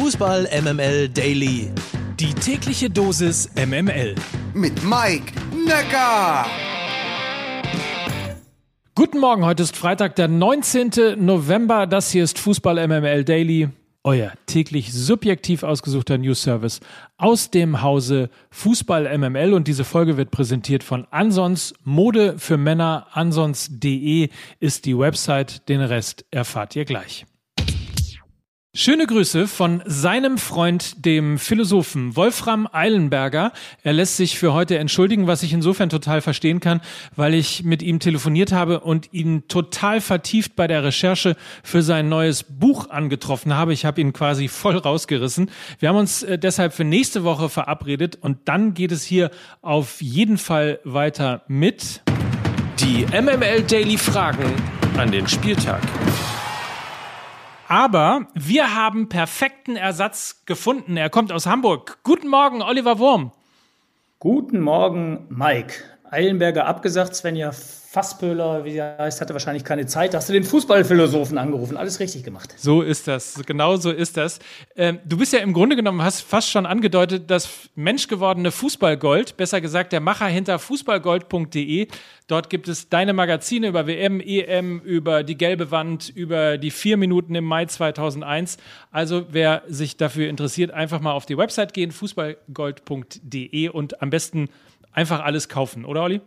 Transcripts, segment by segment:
Fußball MML Daily. Die tägliche Dosis MML. Mit Mike Necker. Guten Morgen, heute ist Freitag, der 19. November. Das hier ist Fußball MML Daily. Euer täglich subjektiv ausgesuchter News Service aus dem Hause Fußball MML und diese Folge wird präsentiert von Ansons Mode für Männer. Ansons.de ist die Website. Den Rest erfahrt ihr gleich. Schöne Grüße von seinem Freund, dem Philosophen Wolfram Eilenberger. Er lässt sich für heute entschuldigen, was ich insofern total verstehen kann, weil ich mit ihm telefoniert habe und ihn total vertieft bei der Recherche für sein neues Buch angetroffen habe. Ich habe ihn quasi voll rausgerissen. Wir haben uns äh, deshalb für nächste Woche verabredet und dann geht es hier auf jeden Fall weiter mit Die MML Daily Fragen an den Spieltag. Aber wir haben perfekten Ersatz gefunden. Er kommt aus Hamburg. Guten Morgen, Oliver Wurm. Guten Morgen, Mike. Eilenberger abgesagt, Svenja Fasspöhler, wie er heißt, hatte wahrscheinlich keine Zeit. Da hast du den Fußballphilosophen angerufen. Alles richtig gemacht. So ist das. Genau so ist das. Ähm, du bist ja im Grunde genommen, hast fast schon angedeutet, das menschgewordene Fußballgold, besser gesagt der Macher hinter fußballgold.de. Dort gibt es deine Magazine über WM, EM, über die gelbe Wand, über die vier Minuten im Mai 2001. Also wer sich dafür interessiert, einfach mal auf die Website gehen, fußballgold.de und am besten einfach alles kaufen, oder Olli?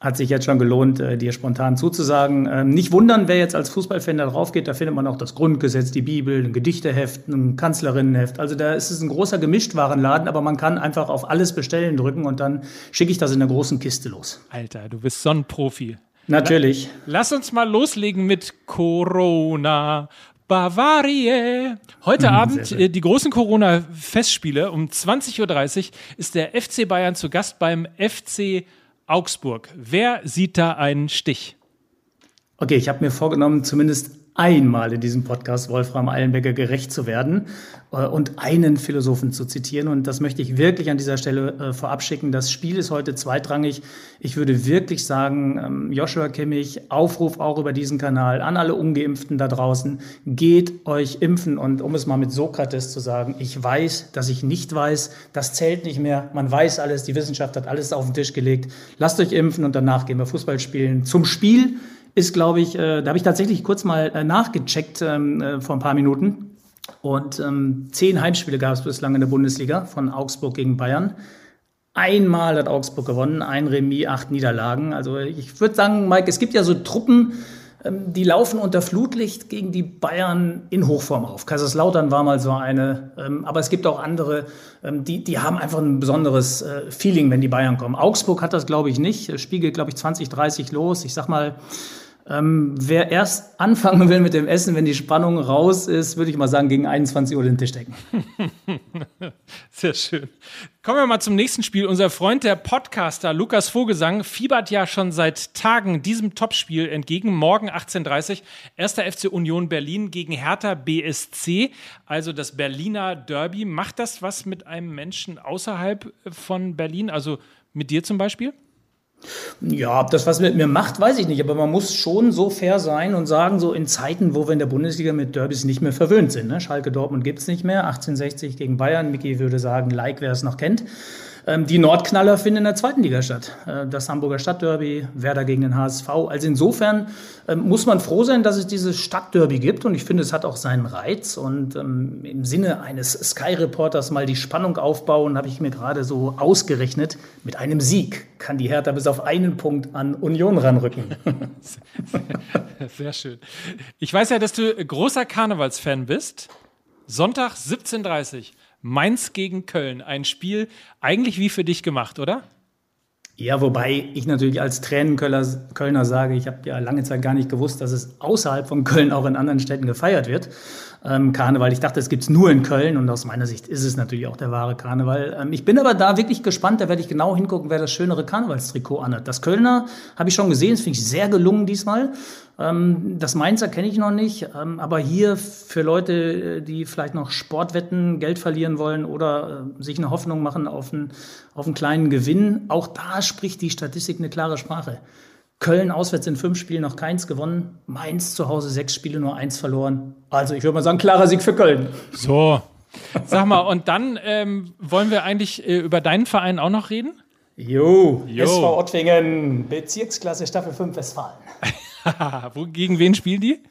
Hat sich jetzt schon gelohnt, äh, dir spontan zuzusagen. Ähm, nicht wundern, wer jetzt als Fußballfan da drauf geht, da findet man auch das Grundgesetz, die Bibel, ein Gedichteheft, ein Kanzlerinnenheft. Also da ist es ein großer Gemischtwarenladen, aber man kann einfach auf alles bestellen drücken und dann schicke ich das in der großen Kiste los. Alter, du bist so ein Profi. Natürlich. Lass uns mal loslegen mit Corona. Bavaria. Heute Mhm, Abend sehr äh, die großen Corona-Festspiele. Um 20.30 Uhr ist der FC Bayern zu Gast beim FC Augsburg. Wer sieht da einen Stich? Okay, ich habe mir vorgenommen, zumindest einmal in diesem Podcast Wolfram Eilenberger gerecht zu werden äh, und einen Philosophen zu zitieren. Und das möchte ich wirklich an dieser Stelle äh, vorab schicken. Das Spiel ist heute zweitrangig. Ich würde wirklich sagen, ähm, Joshua Kimmich, Aufruf auch über diesen Kanal an alle Ungeimpften da draußen, geht euch impfen. Und um es mal mit Sokrates zu sagen, ich weiß, dass ich nicht weiß, das zählt nicht mehr. Man weiß alles, die Wissenschaft hat alles auf den Tisch gelegt. Lasst euch impfen und danach gehen wir Fußball spielen. Zum Spiel ist, glaube ich, äh, da habe ich tatsächlich kurz mal äh, nachgecheckt ähm, äh, vor ein paar Minuten. Und ähm, zehn Heimspiele gab es bislang in der Bundesliga von Augsburg gegen Bayern. Einmal hat Augsburg gewonnen, ein Remis, acht Niederlagen. Also ich würde sagen, Mike, es gibt ja so Truppen, ähm, die laufen unter Flutlicht gegen die Bayern in Hochform auf. Kaiserslautern war mal so eine, ähm, aber es gibt auch andere, ähm, die, die haben einfach ein besonderes äh, Feeling, wenn die Bayern kommen. Augsburg hat das, glaube ich, nicht. Spiegelt, glaube ich, 20, 30 los. Ich sag mal, ähm, wer erst anfangen will mit dem Essen, wenn die Spannung raus ist, würde ich mal sagen, gegen 21 Uhr den Tisch decken. Sehr schön. Kommen wir mal zum nächsten Spiel. Unser Freund, der Podcaster Lukas Vogelsang, fiebert ja schon seit Tagen diesem Topspiel entgegen. Morgen 18.30 Uhr, erster FC Union Berlin gegen Hertha BSC, also das Berliner Derby. Macht das was mit einem Menschen außerhalb von Berlin, also mit dir zum Beispiel? Ja, ob das was mit mir macht, weiß ich nicht. Aber man muss schon so fair sein und sagen, so in Zeiten, wo wir in der Bundesliga mit Derbys nicht mehr verwöhnt sind. Ne? Schalke Dortmund gibt's nicht mehr. 1860 gegen Bayern. Micky würde sagen, like, wer es noch kennt. Ähm, die Nordknaller finden in der zweiten Liga statt. Äh, das Hamburger Stadtderby, Werder gegen den HSV. Also insofern ähm, muss man froh sein, dass es dieses Stadtderby gibt. Und ich finde, es hat auch seinen Reiz. Und ähm, im Sinne eines Sky-Reporters mal die Spannung aufbauen, habe ich mir gerade so ausgerechnet. Mit einem Sieg kann die Hertha bis auf einen Punkt an Union ranrücken. Sehr schön. Ich weiß ja, dass du großer Karnevalsfan bist. Sonntag 17.30 Uhr. Mainz gegen Köln. Ein Spiel eigentlich wie für dich gemacht, oder? Ja, wobei ich natürlich als Tränenkölner Kölner sage, ich habe ja lange Zeit gar nicht gewusst, dass es außerhalb von Köln auch in anderen Städten gefeiert wird. Ähm, Karneval. Ich dachte, es gibt's nur in Köln und aus meiner Sicht ist es natürlich auch der wahre Karneval. Ähm, ich bin aber da wirklich gespannt, da werde ich genau hingucken, wer das schönere Karnevalstrikot anhat. Das Kölner habe ich schon gesehen, das finde ich sehr gelungen diesmal. Ähm, das Mainzer kenne ich noch nicht, ähm, aber hier für Leute, die vielleicht noch Sportwetten, Geld verlieren wollen oder äh, sich eine Hoffnung machen auf einen, auf einen kleinen Gewinn, auch da spricht die Statistik eine klare Sprache. Köln auswärts in fünf Spielen noch keins gewonnen, Mainz zu Hause sechs Spiele nur eins verloren. Also ich würde mal sagen, klarer Sieg für Köln. So, Sag mal, und dann ähm, wollen wir eigentlich äh, über deinen Verein auch noch reden? Jo, jo. SV Ottwingen, Bezirksklasse Staffel 5 Westfalen. Wo, gegen wen spielen die?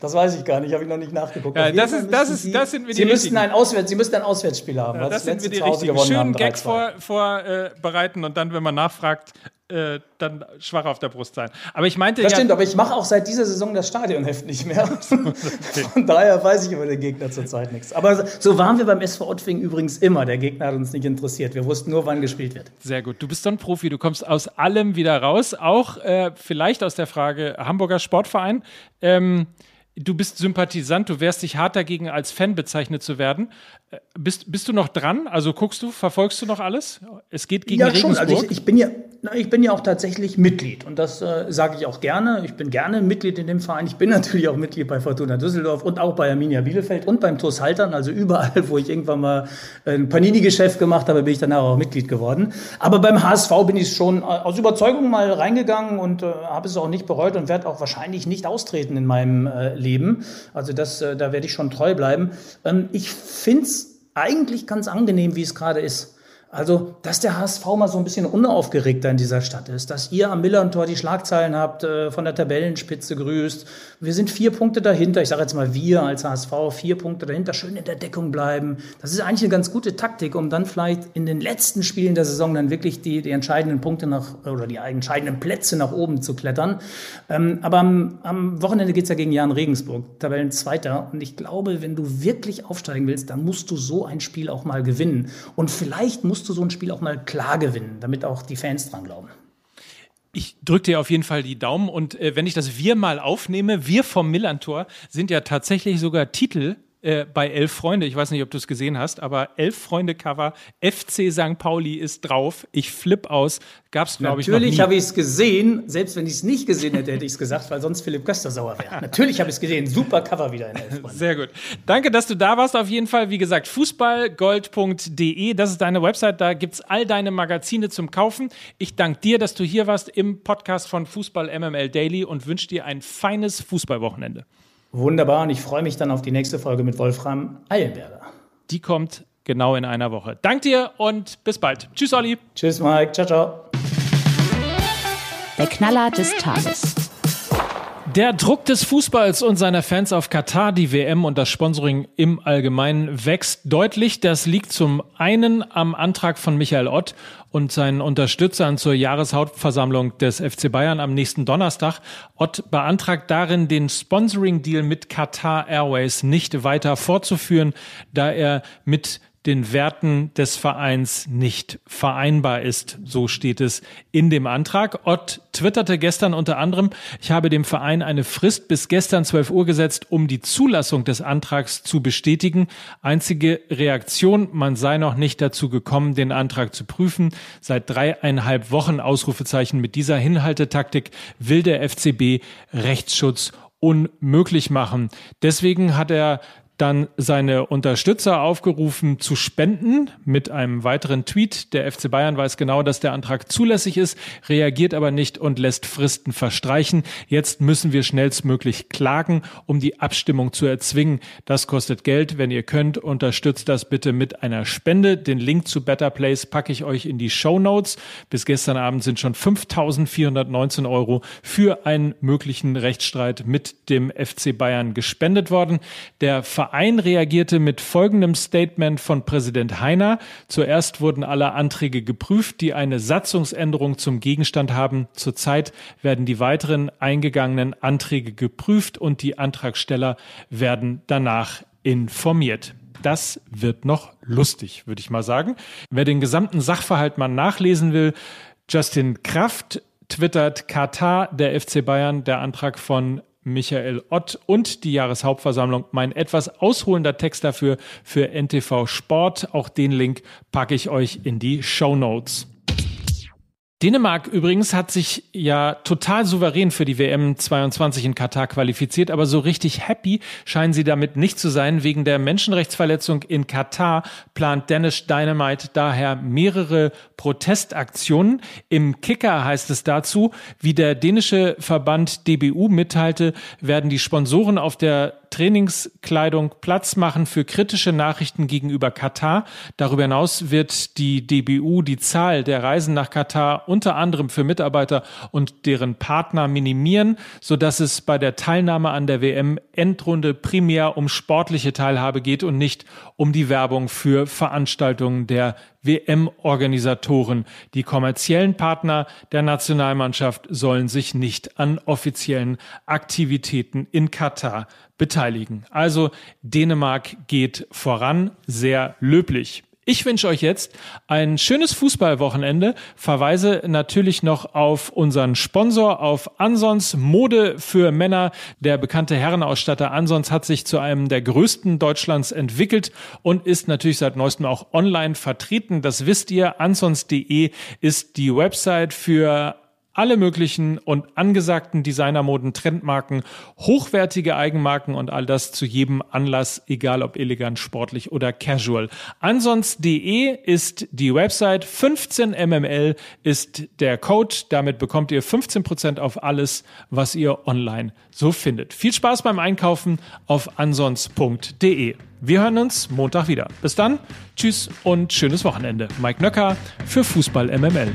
Das weiß ich gar nicht, habe ich noch nicht nachgeguckt. Ja, das, ist, das, ist, das sind wir die Sie müssten ein Auswärts, Sie müssten ein Auswärtsspiel haben. Ja, das sind wir die richtigen. Schönen Gag vorbereiten vor, äh, und dann, wenn man nachfragt, äh, dann schwach auf der Brust sein. Aber ich meinte. Das ja, stimmt, aber ich mache auch seit dieser Saison das Stadionheft nicht mehr. okay. Von daher weiß ich über den Gegner zurzeit nichts. Aber so waren wir beim SV Ottwing übrigens immer. Der Gegner hat uns nicht interessiert. Wir wussten nur, wann gespielt wird. Sehr gut. Du bist so ein Profi. Du kommst aus allem wieder raus. Auch äh, vielleicht aus der Frage Hamburger Sportverein. Ähm, du bist Sympathisant, du wehrst dich hart dagegen, als Fan bezeichnet zu werden. Äh, bist, bist du noch dran? Also guckst du, verfolgst du noch alles? Es geht gegen ja, Regensburg. Schon. Also ich, ich, bin ja, ich bin ja auch tatsächlich Mitglied und das äh, sage ich auch gerne. Ich bin gerne Mitglied in dem Verein. Ich bin natürlich auch Mitglied bei Fortuna Düsseldorf und auch bei Arminia Bielefeld und beim TuS Haltern. Also überall, wo ich irgendwann mal ein Panini-Geschäft gemacht habe, bin ich danach auch Mitglied geworden. Aber beim HSV bin ich schon äh, aus Überzeugung mal reingegangen und äh, habe es auch nicht bereut und werde auch wahrscheinlich nicht austreten in meinem äh, Leben. Also das, äh, da werde ich schon treu bleiben. Ähm, ich finde es eigentlich ganz angenehm, wie es gerade ist. Also, dass der HSV mal so ein bisschen unaufgeregter in dieser Stadt ist, dass ihr am Millern-Tor die Schlagzeilen habt, äh, von der Tabellenspitze grüßt. Wir sind vier Punkte dahinter. Ich sage jetzt mal wir als HSV, vier Punkte dahinter, schön in der Deckung bleiben. Das ist eigentlich eine ganz gute Taktik, um dann vielleicht in den letzten Spielen der Saison dann wirklich die, die entscheidenden Punkte nach, oder die entscheidenden Plätze nach oben zu klettern. Ähm, aber am, am Wochenende geht's ja gegen Jan Regensburg, Tabellenzweiter. Und ich glaube, wenn du wirklich aufsteigen willst, dann musst du so ein Spiel auch mal gewinnen. Und vielleicht musst musst du so ein Spiel auch mal klar gewinnen, damit auch die Fans dran glauben. Ich drücke dir auf jeden Fall die Daumen und äh, wenn ich das Wir mal aufnehme, wir vom Millantor sind ja tatsächlich sogar Titel äh, bei Elf Freunde. Ich weiß nicht, ob du es gesehen hast, aber Elf Freunde Cover, FC St. Pauli ist drauf. Ich flipp aus. Gab es, glaube ich, noch Natürlich habe ich es gesehen. Selbst wenn ich es nicht gesehen hätte, hätte ich es gesagt, weil sonst Philipp Köster sauer wäre. Natürlich habe ich es gesehen. Super Cover wieder in Elf Freunde. Sehr gut. Danke, dass du da warst. Auf jeden Fall, wie gesagt, fußballgold.de. Das ist deine Website. Da gibt es all deine Magazine zum Kaufen. Ich danke dir, dass du hier warst im Podcast von Fußball MML Daily und wünsche dir ein feines Fußballwochenende. Wunderbar und ich freue mich dann auf die nächste Folge mit Wolfram Eilenberger. Die kommt genau in einer Woche. Dank dir und bis bald. Tschüss, Olli. Tschüss, Mike. Ciao, ciao. Der Knaller des Tages. Der Druck des Fußballs und seiner Fans auf Katar, die WM und das Sponsoring im Allgemeinen wächst deutlich. Das liegt zum einen am Antrag von Michael Ott und seinen Unterstützern zur Jahreshauptversammlung des FC Bayern am nächsten Donnerstag. Ott beantragt darin, den Sponsoring-Deal mit Qatar Airways nicht weiter fortzuführen, da er mit den Werten des Vereins nicht vereinbar ist. So steht es in dem Antrag. Ott twitterte gestern unter anderem, ich habe dem Verein eine Frist bis gestern 12 Uhr gesetzt, um die Zulassung des Antrags zu bestätigen. Einzige Reaktion, man sei noch nicht dazu gekommen, den Antrag zu prüfen. Seit dreieinhalb Wochen Ausrufezeichen mit dieser Hinhaltetaktik will der FCB Rechtsschutz unmöglich machen. Deswegen hat er dann seine Unterstützer aufgerufen zu spenden mit einem weiteren Tweet. Der FC Bayern weiß genau, dass der Antrag zulässig ist, reagiert aber nicht und lässt Fristen verstreichen. Jetzt müssen wir schnellstmöglich klagen, um die Abstimmung zu erzwingen. Das kostet Geld. Wenn ihr könnt, unterstützt das bitte mit einer Spende. Den Link zu Better Place packe ich euch in die Show Notes. Bis gestern Abend sind schon 5.419 Euro für einen möglichen Rechtsstreit mit dem FC Bayern gespendet worden. Der Verein Verein reagierte mit folgendem Statement von Präsident Heiner. Zuerst wurden alle Anträge geprüft, die eine Satzungsänderung zum Gegenstand haben. Zurzeit werden die weiteren eingegangenen Anträge geprüft und die Antragsteller werden danach informiert. Das wird noch lustig, würde ich mal sagen. Wer den gesamten Sachverhalt mal nachlesen will, Justin Kraft twittert Katar, der FC Bayern, der Antrag von Michael Ott und die Jahreshauptversammlung. Mein etwas ausholender Text dafür für NTV Sport. Auch den Link packe ich euch in die Show Notes. Dänemark übrigens hat sich ja total souverän für die WM 22 in Katar qualifiziert, aber so richtig happy scheinen sie damit nicht zu sein. Wegen der Menschenrechtsverletzung in Katar plant Danish Dynamite daher mehrere Protestaktionen. Im Kicker heißt es dazu, wie der dänische Verband DBU mitteilte, werden die Sponsoren auf der Trainingskleidung Platz machen für kritische Nachrichten gegenüber Katar. Darüber hinaus wird die DBU die Zahl der Reisen nach Katar unter anderem für Mitarbeiter und deren Partner minimieren, sodass es bei der Teilnahme an der WM Endrunde primär um sportliche Teilhabe geht und nicht um die Werbung für Veranstaltungen der WM-Organisatoren. Die kommerziellen Partner der Nationalmannschaft sollen sich nicht an offiziellen Aktivitäten in Katar beteiligen. Also Dänemark geht voran, sehr löblich. Ich wünsche euch jetzt ein schönes Fußballwochenende. Verweise natürlich noch auf unseren Sponsor, auf Ansons Mode für Männer. Der bekannte Herrenausstatter Ansons hat sich zu einem der größten Deutschlands entwickelt und ist natürlich seit neuestem auch online vertreten. Das wisst ihr. Ansons.de ist die Website für alle möglichen und angesagten Designermoden, Trendmarken, hochwertige Eigenmarken und all das zu jedem Anlass, egal ob elegant, sportlich oder casual. Ansonst.de ist die Website, 15mml ist der Code, damit bekommt ihr 15% auf alles, was ihr online so findet. Viel Spaß beim Einkaufen auf ansonst.de. Wir hören uns Montag wieder. Bis dann, tschüss und schönes Wochenende. Mike Nöcker für Fußball MML.